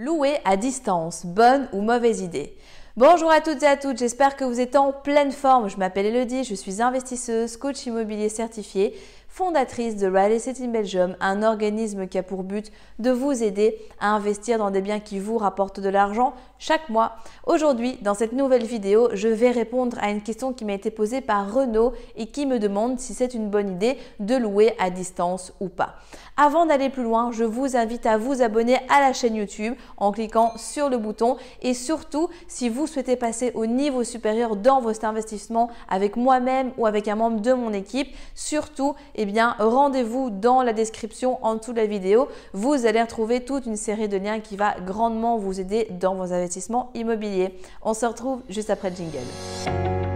Louer à distance, bonne ou mauvaise idée Bonjour à toutes et à toutes, j'espère que vous êtes en pleine forme. Je m'appelle Elodie, je suis investisseuse, coach immobilier certifié fondatrice de Real Estate in Belgium, un organisme qui a pour but de vous aider à investir dans des biens qui vous rapportent de l'argent chaque mois. Aujourd'hui, dans cette nouvelle vidéo, je vais répondre à une question qui m'a été posée par Renaud et qui me demande si c'est une bonne idée de louer à distance ou pas. Avant d'aller plus loin, je vous invite à vous abonner à la chaîne YouTube en cliquant sur le bouton et surtout, si vous souhaitez passer au niveau supérieur dans votre investissement avec moi-même ou avec un membre de mon équipe, surtout, eh rendez-vous dans la description en dessous de la vidéo. Vous allez retrouver toute une série de liens qui va grandement vous aider dans vos investissements immobiliers. On se retrouve juste après le jingle.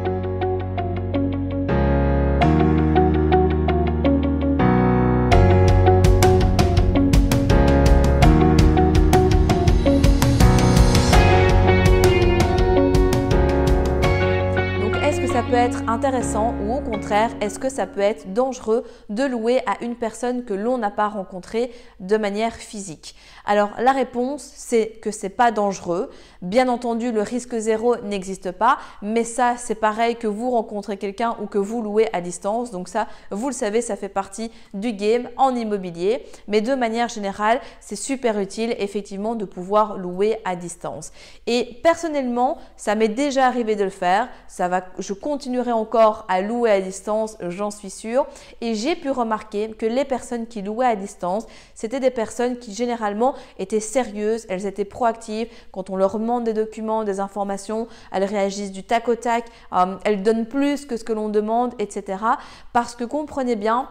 Être intéressant ou au contraire, est-ce que ça peut être dangereux de louer à une personne que l'on n'a pas rencontrée de manière physique? Alors la réponse, c'est que c'est pas dangereux. Bien entendu, le risque zéro n'existe pas, mais ça, c'est pareil que vous rencontrez quelqu'un ou que vous louez à distance. Donc ça, vous le savez, ça fait partie du game en immobilier. Mais de manière générale, c'est super utile effectivement de pouvoir louer à distance. Et personnellement, ça m'est déjà arrivé de le faire. Ça va, je continue continuerai encore à louer à distance, j'en suis sûre. Et j'ai pu remarquer que les personnes qui louaient à distance, c'était des personnes qui généralement étaient sérieuses, elles étaient proactives. Quand on leur demande des documents, des informations, elles réagissent du tac au tac, euh, elles donnent plus que ce que l'on demande, etc. Parce que comprenez bien,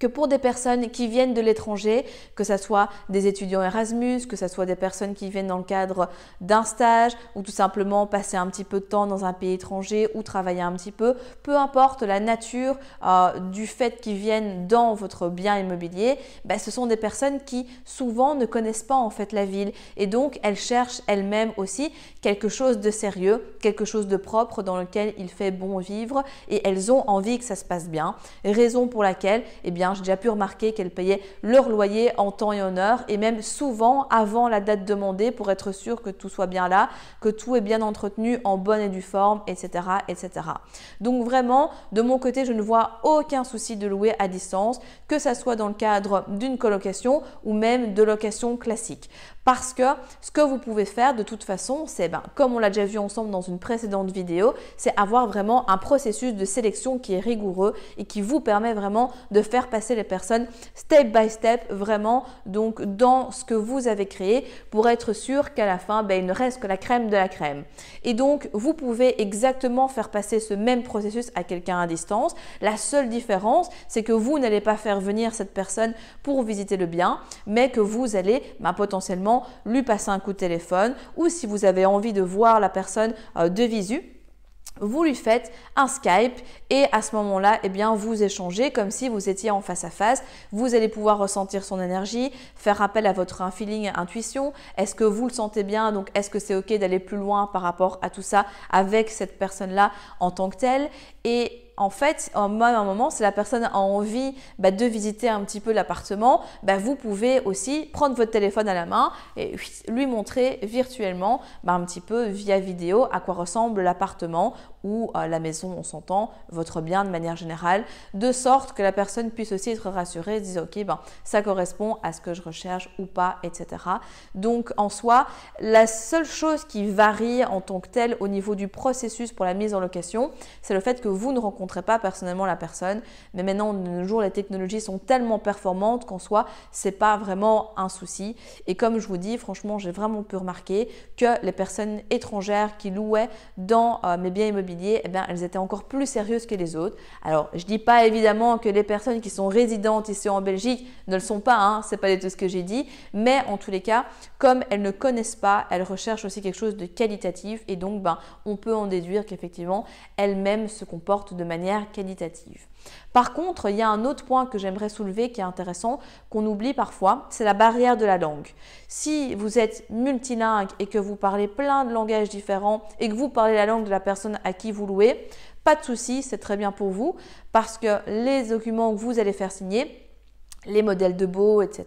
que pour des personnes qui viennent de l'étranger, que ce soit des étudiants Erasmus, que ce soit des personnes qui viennent dans le cadre d'un stage ou tout simplement passer un petit peu de temps dans un pays étranger ou travailler un petit peu, peu importe la nature euh, du fait qu'ils viennent dans votre bien immobilier, ben, ce sont des personnes qui souvent ne connaissent pas en fait la ville et donc elles cherchent elles-mêmes aussi quelque chose de sérieux, quelque chose de propre dans lequel il fait bon vivre et elles ont envie que ça se passe bien. Raison pour laquelle, eh bien, j'ai déjà pu remarquer qu'elles payaient leur loyer en temps et en heure et même souvent avant la date demandée pour être sûr que tout soit bien là, que tout est bien entretenu en bonne et due forme, etc., etc. Donc vraiment, de mon côté, je ne vois aucun souci de louer à distance, que ça soit dans le cadre d'une colocation ou même de location classique. Parce que ce que vous pouvez faire de toute façon, c'est, ben, comme on l'a déjà vu ensemble dans une précédente vidéo, c'est avoir vraiment un processus de sélection qui est rigoureux et qui vous permet vraiment de faire passer les personnes step by step, vraiment donc dans ce que vous avez créé pour être sûr qu'à la fin, ben, il ne reste que la crème de la crème. Et donc, vous pouvez exactement faire passer ce même processus à quelqu'un à distance. La seule différence, c'est que vous n'allez pas faire venir cette personne pour visiter le bien, mais que vous allez ben, potentiellement lui passer un coup de téléphone ou si vous avez envie de voir la personne euh, de visu, vous lui faites un Skype et à ce moment-là, eh bien, vous échangez comme si vous étiez en face à face. Vous allez pouvoir ressentir son énergie, faire appel à votre feeling, intuition. Est-ce que vous le sentez bien? Donc, est-ce que c'est OK d'aller plus loin par rapport à tout ça avec cette personne-là en tant que telle? Et en fait, en même un moment, si la personne a envie bah, de visiter un petit peu l'appartement, bah, vous pouvez aussi prendre votre téléphone à la main et lui montrer virtuellement bah, un petit peu via vidéo à quoi ressemble l'appartement ou euh, la maison, on s'entend, votre bien de manière générale, de sorte que la personne puisse aussi être rassurée et se dire ok, ben, ça correspond à ce que je recherche ou pas, etc. Donc en soi, la seule chose qui varie en tant que telle au niveau du processus pour la mise en location, c'est le fait que vous ne rencontrez pas personnellement la personne. Mais maintenant, de nos jours, les technologies sont tellement performantes qu'en soi, c'est pas vraiment un souci. Et comme je vous dis, franchement, j'ai vraiment pu remarquer que les personnes étrangères qui louaient dans euh, mes biens immobiliers eh bien, elles étaient encore plus sérieuses que les autres. Alors, je dis pas évidemment que les personnes qui sont résidentes ici en Belgique ne le sont pas, hein, c'est pas du tout ce que j'ai dit, mais en tous les cas, comme elles ne connaissent pas, elles recherchent aussi quelque chose de qualitatif et donc, ben, on peut en déduire qu'effectivement, elles-mêmes se comportent de manière qualitative. Par contre, il y a un autre point que j'aimerais soulever qui est intéressant, qu'on oublie parfois, c'est la barrière de la langue. Si vous êtes multilingue et que vous parlez plein de langages différents et que vous parlez la langue de la personne à qui vous louez, pas de souci, c'est très bien pour vous parce que les documents que vous allez faire signer, les modèles de beau, etc.,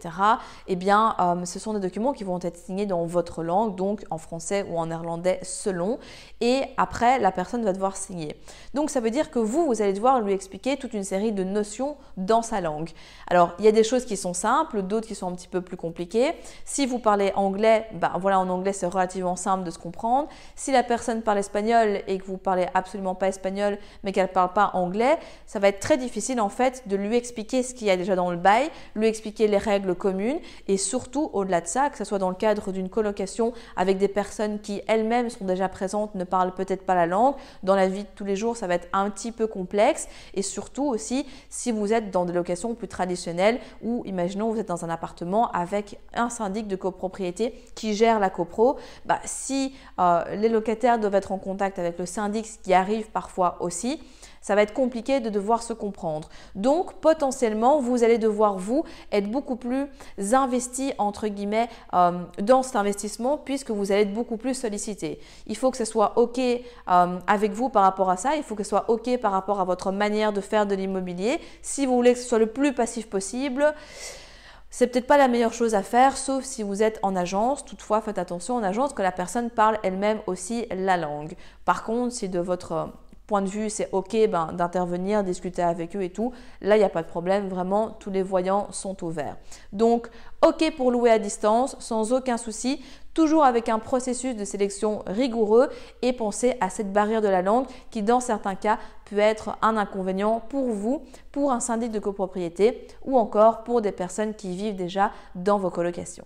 eh bien, euh, ce sont des documents qui vont être signés dans votre langue, donc en français ou en néerlandais selon, et après, la personne va devoir signer. Donc, ça veut dire que vous, vous allez devoir lui expliquer toute une série de notions dans sa langue. Alors, il y a des choses qui sont simples, d'autres qui sont un petit peu plus compliquées. Si vous parlez anglais, ben voilà, en anglais, c'est relativement simple de se comprendre. Si la personne parle espagnol et que vous parlez absolument pas espagnol, mais qu'elle parle pas anglais, ça va être très difficile, en fait, de lui expliquer ce qu'il y a déjà dans le bail lui expliquer les règles communes et surtout au-delà de ça, que ce soit dans le cadre d'une colocation avec des personnes qui elles-mêmes sont déjà présentes, ne parlent peut-être pas la langue, dans la vie de tous les jours ça va être un petit peu complexe. Et surtout aussi si vous êtes dans des locations plus traditionnelles ou imaginons vous êtes dans un appartement avec un syndic de copropriété qui gère la copro, bah, si euh, les locataires doivent être en contact avec le syndic, ce qui arrive parfois aussi, ça va être compliqué de devoir se comprendre. Donc potentiellement, vous allez devoir, vous, être beaucoup plus investi, entre guillemets, euh, dans cet investissement puisque vous allez être beaucoup plus sollicité. Il faut que ce soit OK euh, avec vous par rapport à ça, il faut que ce soit OK par rapport à votre manière de faire de l'immobilier. Si vous voulez que ce soit le plus passif possible, c'est peut-être pas la meilleure chose à faire, sauf si vous êtes en agence. Toutefois, faites attention en agence que la personne parle elle-même aussi la langue. Par contre, si de votre point de vue, c'est OK ben, d'intervenir, discuter avec eux et tout. Là, il n'y a pas de problème. Vraiment, tous les voyants sont ouverts. Donc, OK pour louer à distance, sans aucun souci, toujours avec un processus de sélection rigoureux et pensez à cette barrière de la langue qui, dans certains cas, peut être un inconvénient pour vous, pour un syndic de copropriété ou encore pour des personnes qui vivent déjà dans vos colocations.